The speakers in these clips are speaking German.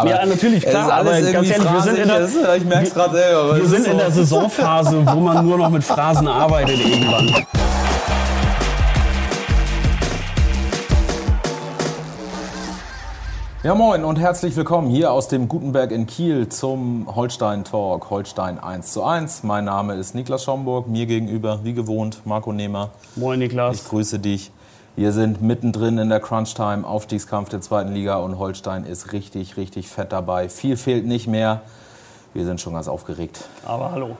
Aber ja, natürlich, klar. Aber ganz ehrlich, wir sind in der, ich merke gerade selber. Wir sind so. in der Saisonphase, wo man nur noch mit Phrasen arbeitet irgendwann. Ja, moin und herzlich willkommen hier aus dem Gutenberg in Kiel zum Holstein Talk, Holstein 1 zu 1. Mein Name ist Niklas Schomburg, mir gegenüber, wie gewohnt, Marco Nehmer. Moin, Niklas. Ich grüße dich. Wir sind mittendrin in der Crunch-Time, Aufstiegskampf der zweiten Liga und Holstein ist richtig, richtig fett dabei. Viel fehlt nicht mehr. Wir sind schon ganz aufgeregt. Aber hallo.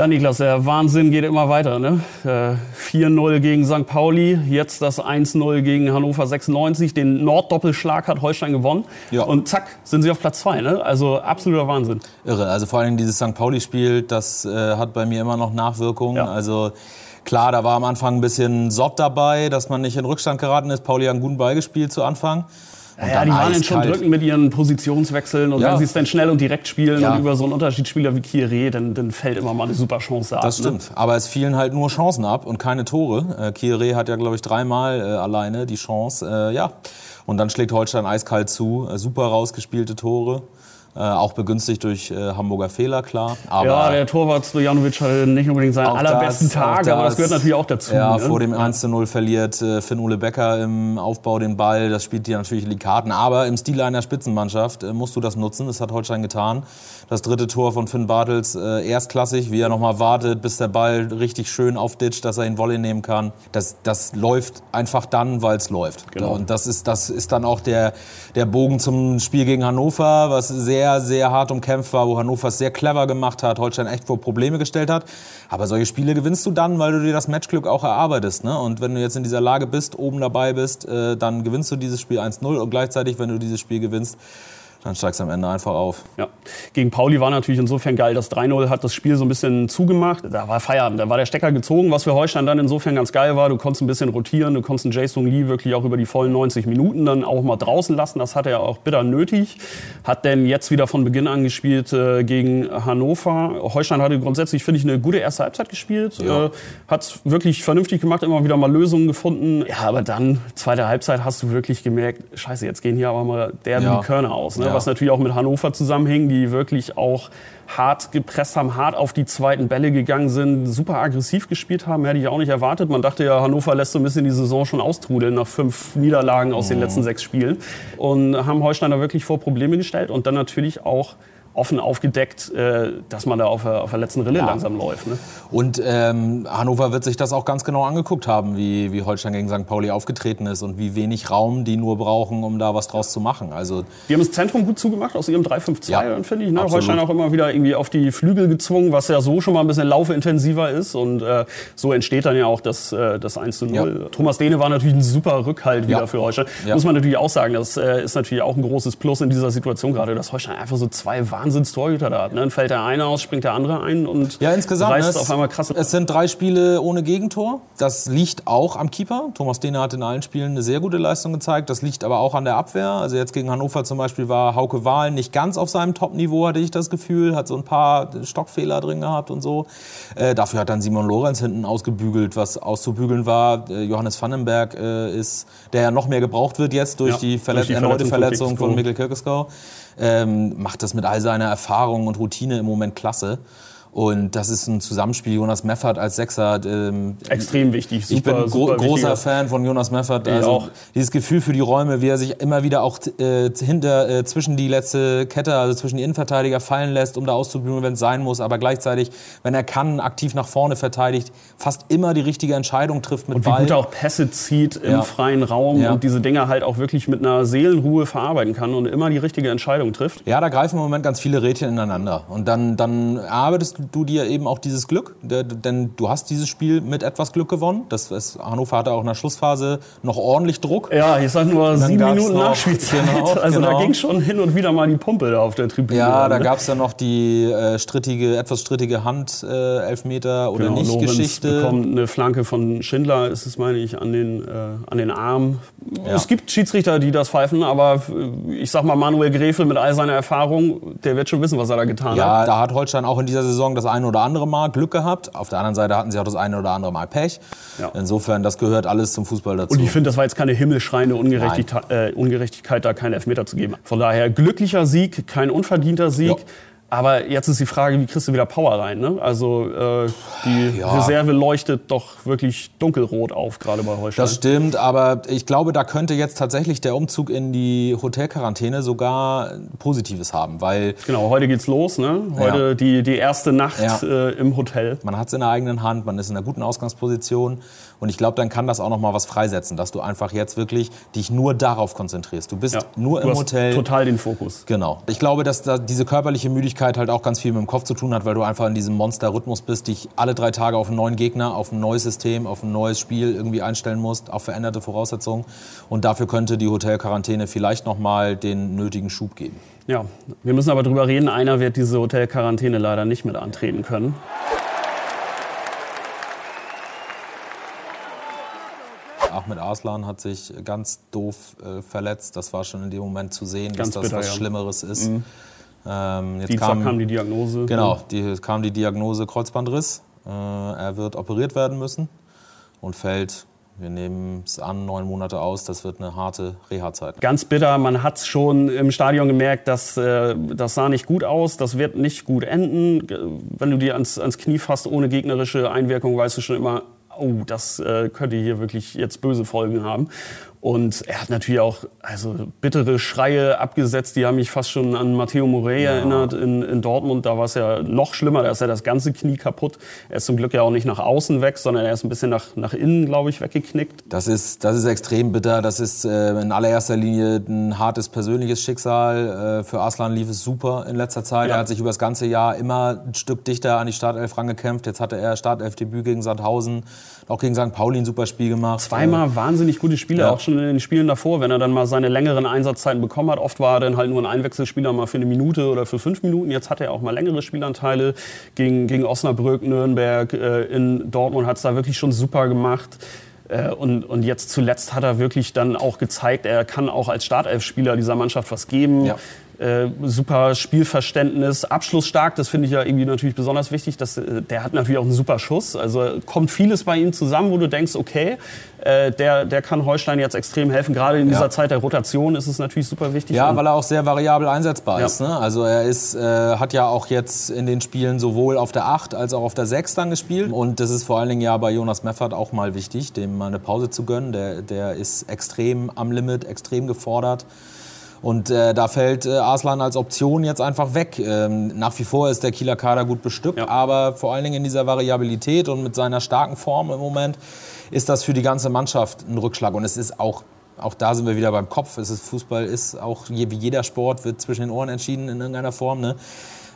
Ja, Niklas, der Wahnsinn geht immer weiter. Ne? 4-0 äh, gegen St. Pauli, jetzt das 1-0 gegen Hannover 96. Den Norddoppelschlag hat Holstein gewonnen. Ja. Und zack, sind sie auf Platz 2. Ne? Also absoluter Wahnsinn. Irre. Also vor allem dieses St. Pauli-Spiel, das äh, hat bei mir immer noch Nachwirkungen. Ja. Also klar, da war am Anfang ein bisschen Sott dabei, dass man nicht in Rückstand geraten ist. Pauli hat einen guten Ball gespielt zu Anfang. Ja, die waren dann schon drücken mit ihren Positionswechseln und ja. wenn sie es dann schnell und direkt spielen ja. und über so einen Unterschiedsspieler wie Kieré, dann, dann fällt immer mal eine super Chance ab. Das ne? stimmt, ne? aber es fielen halt nur Chancen ab und keine Tore. Äh, Kieré hat ja, glaube ich, dreimal äh, alleine die Chance. Äh, ja, und dann schlägt Holstein eiskalt zu. Äh, super rausgespielte Tore. Äh, auch begünstigt durch äh, Hamburger Fehler, klar. Aber ja, der Torwart Stojanovic hatte nicht unbedingt seinen allerbesten das, Tag, das, aber das gehört natürlich auch dazu. Ja, ne? vor dem 1-0 verliert äh, Finn-Ole Becker im Aufbau den Ball. Das spielt dir natürlich in die Karten. Aber im Stil einer Spitzenmannschaft äh, musst du das nutzen. Das hat Holstein getan. Das dritte Tor von Finn Bartels äh, erstklassig, wie er nochmal wartet, bis der Ball richtig schön aufditscht, dass er ihn Volley nehmen kann. Das, das läuft einfach dann, weil es läuft. Genau. Und das ist, das ist dann auch der, der Bogen zum Spiel gegen Hannover, was sehr sehr, sehr hart umkämpft war, wo Hannover es sehr clever gemacht hat, Holstein echt vor Probleme gestellt hat. Aber solche Spiele gewinnst du dann, weil du dir das Matchglück auch erarbeitest. Ne? Und wenn du jetzt in dieser Lage bist, oben dabei bist, äh, dann gewinnst du dieses Spiel 1-0 und gleichzeitig, wenn du dieses Spiel gewinnst, dann steigst du am Ende einfach auf. Ja. Gegen Pauli war natürlich insofern geil. Das 3-0 hat das Spiel so ein bisschen zugemacht. Da war Feierabend, da war der Stecker gezogen, was für Holstein dann insofern ganz geil war. Du konntest ein bisschen rotieren, du konntest einen Jason Lee wirklich auch über die vollen 90 Minuten dann auch mal draußen lassen. Das hat er auch bitter nötig. Hat denn jetzt wieder von Beginn an gespielt äh, gegen Hannover. Holstein hatte grundsätzlich, finde ich, eine gute erste Halbzeit gespielt. Ja. Äh, hat wirklich vernünftig gemacht, immer wieder mal Lösungen gefunden. Ja, aber dann, zweite Halbzeit, hast du wirklich gemerkt, scheiße, jetzt gehen hier aber mal der ja. die Körner aus. Ne? Ja. Was natürlich auch mit Hannover zusammenhing, die wirklich auch hart gepresst haben, hart auf die zweiten Bälle gegangen sind, super aggressiv gespielt haben, hätte ich auch nicht erwartet. Man dachte ja, Hannover lässt so ein bisschen die Saison schon austrudeln nach fünf Niederlagen aus mhm. den letzten sechs Spielen und haben Holstein da wirklich vor Probleme gestellt und dann natürlich auch offen aufgedeckt, äh, dass man da auf der, auf der letzten Rille ja. langsam läuft. Ne? Und ähm, Hannover wird sich das auch ganz genau angeguckt haben, wie, wie Holstein gegen St. Pauli aufgetreten ist und wie wenig Raum die nur brauchen, um da was draus zu machen. Also die haben das Zentrum gut zugemacht aus ihrem 3-5-2, ja, finde ich. Ne? Holstein auch immer wieder irgendwie auf die Flügel gezwungen, was ja so schon mal ein bisschen laufeintensiver ist. Und äh, so entsteht dann ja auch das, äh, das 1 0. Ja. Thomas Dehne war natürlich ein super Rückhalt wieder für Holstein. Muss man natürlich auch sagen, das äh, ist natürlich auch ein großes Plus in dieser Situation gerade, dass Holstein einfach so zwei Wahnsinns-Torhüter da hat. Ne? Dann fällt der eine aus, springt der andere ein und ja, insgesamt, reißt es, auf einmal krass. Es sind drei Spiele ohne Gegentor. Das liegt auch am Keeper. Thomas Dehne hat in allen Spielen eine sehr gute Leistung gezeigt. Das liegt aber auch an der Abwehr. Also jetzt gegen Hannover zum Beispiel war Hauke Wahl nicht ganz auf seinem Top-Niveau, hatte ich das Gefühl. Hat so ein paar Stockfehler drin gehabt und so. Äh, dafür hat dann Simon Lorenz hinten ausgebügelt, was auszubügeln war. Äh, Johannes Vandenberg äh, ist, der ja noch mehr gebraucht wird jetzt durch ja, die, Verlet durch die erneute Verletzung von, von Mikkel Kirkeskau ähm, macht das mit all seiner Erfahrung und Routine im Moment klasse. Und das ist ein Zusammenspiel. Jonas Meffert als Sechser. Ähm, Extrem wichtig. Super, ich bin gro großer wichtiger. Fan von Jonas Meffert. Also auch. Dieses Gefühl für die Räume, wie er sich immer wieder auch äh, hinter, äh, zwischen die letzte Kette, also zwischen die Innenverteidiger fallen lässt, um da auszubügeln, wenn es sein muss. Aber gleichzeitig, wenn er kann, aktiv nach vorne verteidigt, fast immer die richtige Entscheidung trifft mit und wie Ball. gut er auch Pässe zieht im ja. freien Raum ja. und diese Dinger halt auch wirklich mit einer Seelenruhe verarbeiten kann und immer die richtige Entscheidung trifft. Ja, da greifen im Moment ganz viele Rädchen ineinander. Und dann, dann arbeitest du dir eben auch dieses Glück, denn du hast dieses Spiel mit etwas Glück gewonnen. Das ist, Hannover hatte auch in der Schlussphase noch ordentlich Druck. Ja, ich sag nur sieben Minuten Nachspielzeit. Genau, also genau. da ging schon hin und wieder mal die Pumpe da auf der Tribüne. Ja, da ne? gab es ja noch die äh, strittige, etwas strittige Hand, äh, Elfmeter oder genau, nicht Lorenz Geschichte. bekommt eine Flanke von Schindler, ist es meine ich, an den, äh, an den Arm Ja. Es gibt Schiedsrichter, die das pfeifen, aber äh, ich sag mal, Manuel Gräfe mit all seiner Erfahrung, der wird schon wissen, was er da getan ja, hat. Ja, da hat Holstein auch in dieser Saison das eine oder andere Mal Glück gehabt. Auf der anderen Seite hatten sie auch das eine oder andere Mal Pech. Ja. Insofern, das gehört alles zum Fußball dazu. Und ich finde, das war jetzt keine himmelschreiende Ungerechtigkeit, äh, Ungerechtigkeit, da keinen Elfmeter zu geben. Von daher glücklicher Sieg, kein unverdienter Sieg. Ja. Aber jetzt ist die Frage, wie kriegst du wieder Power rein? Ne? Also äh, die ja. Reserve leuchtet doch wirklich dunkelrot auf, gerade bei Holstein. Das stimmt, aber ich glaube, da könnte jetzt tatsächlich der Umzug in die Hotelquarantäne sogar Positives haben, weil... Genau, heute geht's los, ne? Heute ja. die, die erste Nacht ja. äh, im Hotel. Man hat es in der eigenen Hand, man ist in einer guten Ausgangsposition und ich glaube, dann kann das auch noch mal was freisetzen, dass du einfach jetzt wirklich dich nur darauf konzentrierst. Du bist nur im Hotel. Total den Fokus. Genau. Ich glaube, dass da diese körperliche Müdigkeit halt auch ganz viel mit dem Kopf zu tun hat, weil du einfach in diesem Monster-Rhythmus bist, dich alle drei Tage auf einen neuen Gegner, auf ein neues System, auf ein neues Spiel irgendwie einstellen musst, auf veränderte Voraussetzungen. Und dafür könnte die Hotelquarantäne vielleicht noch mal den nötigen Schub geben. Ja, wir müssen aber drüber reden. Einer wird diese Hotelquarantäne leider nicht mit antreten können. Ahmed Arslan hat sich ganz doof äh, verletzt. Das war schon in dem Moment zu sehen, ganz dass das was ja. Schlimmeres ist. Mhm. Ähm, jetzt kam, kam, die Diagnose. Genau, die, kam die Diagnose Kreuzbandriss. Äh, er wird operiert werden müssen und fällt wir nehmen es an, neun Monate aus. Das wird eine harte Reha-Zeit. Ganz bitter. Man hat schon im Stadion gemerkt, dass äh, das sah nicht gut aus. Das wird nicht gut enden. Wenn du dir ans, ans Knie fasst ohne gegnerische Einwirkung, weißt du schon immer, oh, das äh, könnte hier wirklich jetzt böse Folgen haben. Und er hat natürlich auch also bittere Schreie abgesetzt, die haben mich fast schon an Matteo Morey ja. erinnert in, in Dortmund. Da war es ja noch schlimmer, da ist ja das ganze Knie kaputt. Er ist zum Glück ja auch nicht nach außen weg, sondern er ist ein bisschen nach, nach innen, glaube ich, weggeknickt. Das ist, das ist extrem bitter. Das ist äh, in allererster Linie ein hartes persönliches Schicksal. Äh, für Arslan lief es super in letzter Zeit. Ja. Er hat sich über das ganze Jahr immer ein Stück dichter an die Startelf rangekämpft. Jetzt hatte er Startelf-Debüt gegen Sandhausen, auch gegen St. Pauli ein super Spiel gemacht. Zweimal äh, wahnsinnig gute Spiele, ja. auch schon in den Spielen davor, wenn er dann mal seine längeren Einsatzzeiten bekommen hat. Oft war er dann halt nur ein Einwechselspieler mal für eine Minute oder für fünf Minuten. Jetzt hat er auch mal längere Spielanteile gegen, gegen Osnabrück, Nürnberg, äh, in Dortmund hat es da wirklich schon super gemacht. Äh, und, und jetzt zuletzt hat er wirklich dann auch gezeigt, er kann auch als Startelfspieler dieser Mannschaft was geben. Ja. Äh, super Spielverständnis, abschlussstark, das finde ich ja irgendwie natürlich besonders wichtig. Dass, äh, der hat natürlich auch einen super Schuss. Also kommt vieles bei ihm zusammen, wo du denkst, okay, äh, der, der kann Holstein jetzt extrem helfen. Gerade in dieser ja. Zeit der Rotation ist es natürlich super wichtig. Ja, weil er auch sehr variabel einsetzbar ja. ist. Ne? Also er ist, äh, hat ja auch jetzt in den Spielen sowohl auf der 8 als auch auf der 6 dann gespielt. Und das ist vor allen Dingen ja bei Jonas Meffert auch mal wichtig, dem mal eine Pause zu gönnen. Der, der ist extrem am Limit, extrem gefordert. Und äh, da fällt äh, Arslan als Option jetzt einfach weg. Ähm, nach wie vor ist der Kieler Kader gut bestückt, ja. aber vor allen Dingen in dieser Variabilität und mit seiner starken Form im Moment ist das für die ganze Mannschaft ein Rückschlag. Und es ist auch, auch da sind wir wieder beim Kopf. Es ist, Fußball ist auch wie jeder Sport, wird zwischen den Ohren entschieden in irgendeiner Form. Ne?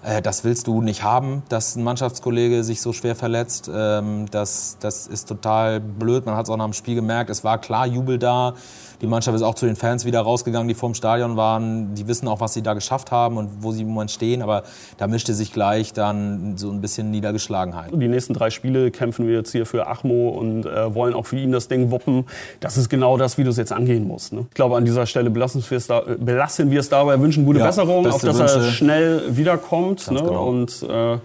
Äh, das willst du nicht haben, dass ein Mannschaftskollege sich so schwer verletzt. Ähm, das, das ist total blöd. Man hat es auch nach dem Spiel gemerkt. Es war klar Jubel da. Die Mannschaft ist auch zu den Fans wieder rausgegangen, die vor dem Stadion waren. Die wissen auch, was sie da geschafft haben und wo sie im Moment stehen. Aber da mischte sich gleich dann so ein bisschen Niedergeschlagenheit. Die nächsten drei Spiele kämpfen wir jetzt hier für Achmo und äh, wollen auch für ihn das Ding wuppen. Das ist genau das, wie du es jetzt angehen musst. Ne? Ich glaube, an dieser Stelle belassen wir es, da, belassen wir es dabei, wünschen gute ja, Besserung, auf dass Wünsche. er schnell wiederkommt. Ne? Genau. Und äh,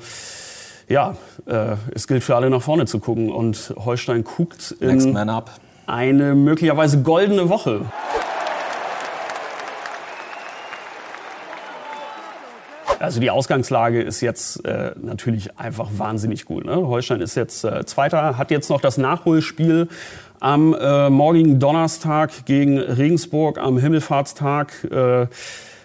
ja, äh, es gilt für alle nach vorne zu gucken. Und Holstein guckt in eine möglicherweise goldene Woche. Also die Ausgangslage ist jetzt äh, natürlich einfach wahnsinnig gut. Ne? Holstein ist jetzt äh, Zweiter, hat jetzt noch das Nachholspiel am äh, morgigen Donnerstag gegen Regensburg am Himmelfahrtstag. Äh,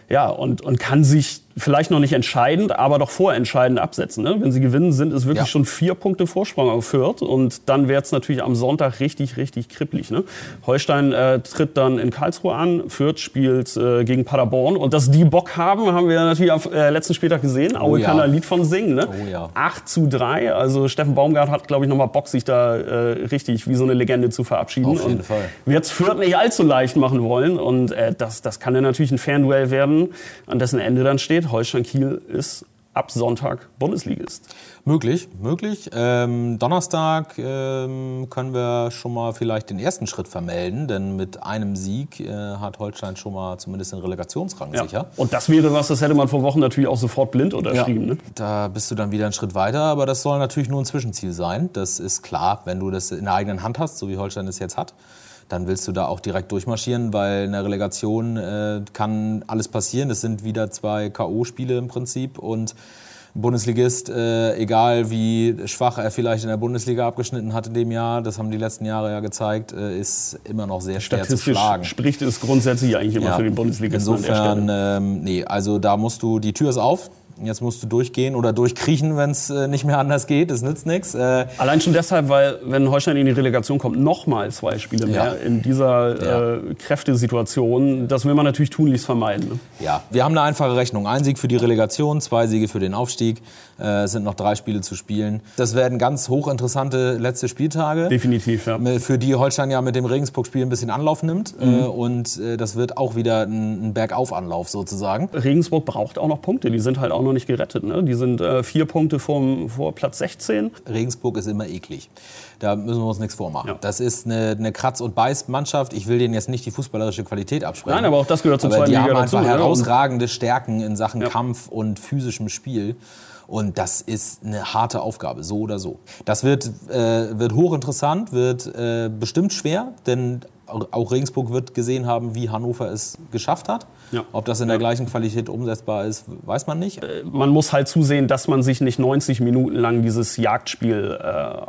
ja, und, und kann sich vielleicht noch nicht entscheidend, aber doch vorentscheidend absetzen. Ne? Wenn sie gewinnen, sind es wirklich ja. schon vier Punkte Vorsprung auf Fürth. Und dann wird es natürlich am Sonntag richtig, richtig kribbelig. Ne? Holstein äh, tritt dann in Karlsruhe an, Fürth spielt äh, gegen Paderborn. Und dass die Bock haben, haben wir natürlich am äh, letzten Spieltag gesehen. Aue oh, ja. kann ein Lied von singen. Ne? Oh, ja. 8 zu 3. Also Steffen Baumgart hat, glaube ich, nochmal Bock, sich da äh, richtig wie so eine Legende zu verabschieden. Auf jeden und Fall. Wird Fürth nicht allzu leicht machen wollen. Und äh, das, das kann dann natürlich ein Fernduell werden, an dessen Ende dann steht. Holstein Kiel ist ab Sonntag Bundesligist. Möglich, möglich. Ähm, Donnerstag ähm, können wir schon mal vielleicht den ersten Schritt vermelden, denn mit einem Sieg äh, hat Holstein schon mal zumindest den Relegationsrang Ja. sicher. Und das wäre was, das hätte man vor Wochen natürlich auch sofort blind unterschrieben. Ne? Da bist du dann wieder einen Schritt weiter, aber das soll natürlich nur ein Zwischenziel sein. Das ist klar, wenn du das in der eigenen Hand hast, so wie Holstein es jetzt hat, dann willst du da auch direkt durchmarschieren, weil in der Relegation äh, kann alles passieren. Es sind wieder zwei K.O.-Spiele im Prinzip und ein Bundesligist, äh, egal wie schwach er vielleicht in der Bundesliga abgeschnitten hat in dem Jahr, das haben die letzten Jahre ja gezeigt, äh, ist immer noch sehr schwer zu schlagen. spricht es grundsätzlich eigentlich immer Ja. für den Bundesligisten. Insofern, ähm, nee, also da musst du, die Tür ist auf. Jetzt musst du durchgehen oder durchkriechen, wenn es äh, nicht mehr anders geht. Das nützt nichts. Äh, Allein schon deshalb, weil wenn Holstein in die Relegation kommt, nochmal zwei Spiele mehr Ja. in dieser Ja. äh, Kräftesituation, das will man natürlich tunlichst vermeiden. Ne? ja, wir haben eine einfache Rechnung. Ein Sieg für die Relegation, zwei Siege für den Aufstieg. Äh, es sind noch drei Spiele zu spielen. Das werden ganz hochinteressante letzte Spieltage. Definitiv, ja. Für die Holstein ja mit dem Regensburg-Spiel ein bisschen Anlauf nimmt. Mhm. Äh, und äh, das wird auch wieder ein, ein Bergaufanlauf sozusagen. Regensburg braucht auch noch Punkte, die sind halt auch noch nicht gerettet. Ne? Die sind äh, vier Punkte vom, vor Platz 16. Regensburg ist immer eklig. Da müssen wir uns nichts vormachen. Ja. Das ist eine, eine Kratz- und Beiß-Mannschaft. Ich will denen jetzt nicht die fußballerische Qualität absprechen. Nein, aber auch das gehört zur aber zweiten die Liga haben dazu. einfach ne? herausragende Stärken in Sachen Ja. Kampf und physischem Spiel. Und das ist eine harte Aufgabe, so oder so. Das wird, äh, wird hochinteressant, wird äh, bestimmt schwer, denn auch Regensburg wird gesehen haben, wie Hannover es geschafft hat. Ja. Ob das in der gleichen Qualität umsetzbar ist, weiß man nicht. man muss halt zusehen, dass man sich nicht 90 Minuten lang dieses Jagdspiel äh,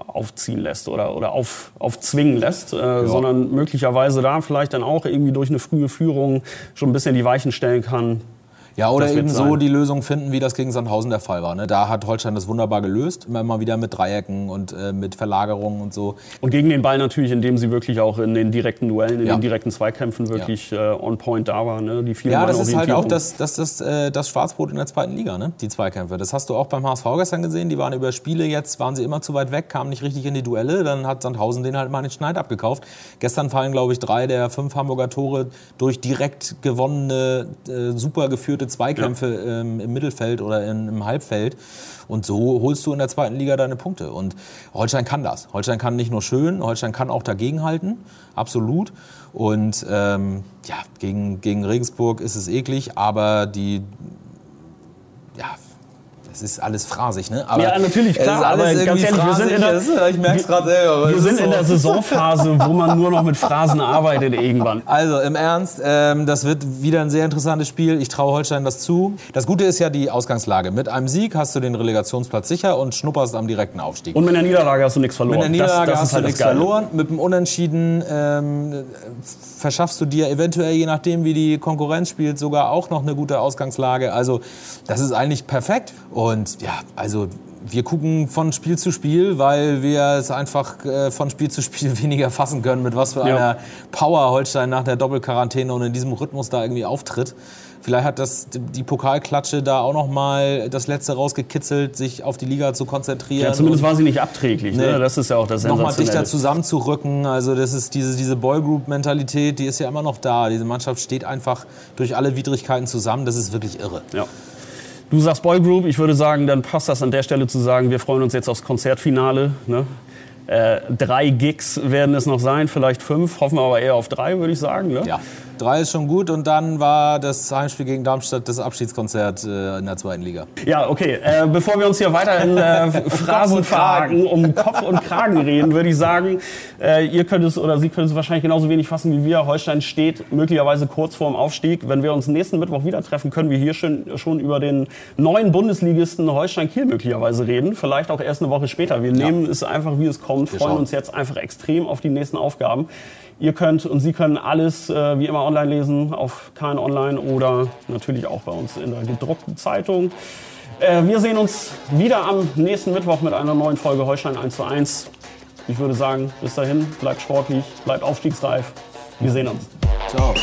aufziehen lässt oder, oder auf, aufzwingen lässt, äh, sondern möglicherweise da vielleicht dann auch irgendwie durch eine frühe Führung schon ein bisschen die Weichen stellen kann. Ja, oder eben so die Lösung finden, wie das gegen Sandhausen der Fall war. Ne? Da hat Holstein das wunderbar gelöst, immer mal wieder mit Dreiecken und äh, mit Verlagerungen und so. Und gegen den Ball natürlich, indem sie wirklich auch in den direkten Duellen, in Ja. den direkten Zweikämpfen wirklich äh, on point da waren. Ne? Die vielen Ja, das ist halt auch das, das, das, äh, das Schwarzbrot in der zweiten Liga, ne? die Zweikämpfe. Das hast du auch beim HSV gestern gesehen. Die waren über Spiele, jetzt waren sie immer zu weit weg, kamen nicht richtig in die Duelle. Dann hat Sandhausen den halt mal den Schneid abgekauft. Gestern fallen, glaube ich, drei der fünf Hamburger Tore durch direkt gewonnene, äh, super geführte Zweikämpfe ähm, im Mittelfeld oder in, im Halbfeld. Und so holst du in der zweiten Liga deine Punkte. Und Holstein kann das. Holstein kann nicht nur schön, Holstein kann auch dagegenhalten, absolut. Und ähm, ja, gegen, gegen Regensburg ist es eklig, aber die, ja, das ist alles phrasig, ne? Aber Ja, natürlich, klar, ist alles aber ganz ehrlich, wir sind in der- ich merke es gerade selber. Wir sind ist in so. der Saisonphase, wo man nur noch mit Phrasen arbeitet irgendwann. Also im Ernst, ähm, das wird wieder ein sehr interessantes Spiel. Ich traue Holstein das zu. Das Gute ist ja die Ausgangslage. Mit einem Sieg hast du den Relegationsplatz sicher und schnupperst am direkten Aufstieg. Und mit einer Niederlage hast du nichts verloren. Mit der Niederlage das, das hast halt du nichts verloren. Mit dem Unentschieden ähm, verschaffst du dir eventuell, je nachdem wie die Konkurrenz spielt, sogar auch noch eine gute Ausgangslage. Also das ist eigentlich perfekt. Und ja, also wir gucken von Spiel zu Spiel, weil wir es einfach äh, von Spiel zu Spiel weniger fassen können, mit was für Ja. einer Power Holstein nach der Doppelquarantäne und in diesem Rhythmus da irgendwie auftritt. Vielleicht hat das die Pokalklatsche da auch noch mal das letzte rausgekitzelt, sich auf die Liga zu konzentrieren. Ja, zumindest war sie nicht abträglich. Ne? Nee. Das ist ja auch das nochmal dichter Sensationelle. zusammenzurücken. Also das ist diese, diese Boygroup-Mentalität, die ist ja immer noch da. Diese Mannschaft steht einfach durch alle Widrigkeiten zusammen. Das ist wirklich irre. Ja. Du sagst Boygroup, ich würde sagen, dann passt das an der Stelle zu sagen, wir freuen uns jetzt aufs Konzertfinale. Ne? Äh, drei Gigs werden es noch sein, vielleicht fünf, hoffen wir aber eher auf drei, würde ich sagen. Ne? Ja, drei ist schon gut. Und dann war das Heimspiel gegen Darmstadt das Abschiedskonzert äh, in der zweiten Liga. Ja, okay. Äh, bevor wir uns hier weiter in äh, Phrasen verhaken, um Kopf und Kragen reden, würde ich sagen, äh, ihr könnt es oder Sie können es wahrscheinlich genauso wenig fassen wie wir. Holstein steht möglicherweise kurz vorm Aufstieg. Wenn wir uns nächsten Mittwoch wieder treffen, können wir hier schon, schon über den neuen Bundesligisten Holstein Kiel möglicherweise reden. Vielleicht auch erst eine Woche später. Wir nehmen es einfach, wie es kommt, freuen schauen. uns jetzt einfach extrem auf die nächsten Aufgaben. Ihr könnt und Sie können alles äh, wie immer online lesen auf KN Online oder natürlich auch bei uns in der gedruckten Zeitung. Äh, wir sehen uns wieder am nächsten Mittwoch mit einer neuen Folge Holstein 1 zu 1. Ich würde sagen, bis dahin, bleibt sportlich, bleibt aufstiegsreif. Wir sehen uns. Ciao.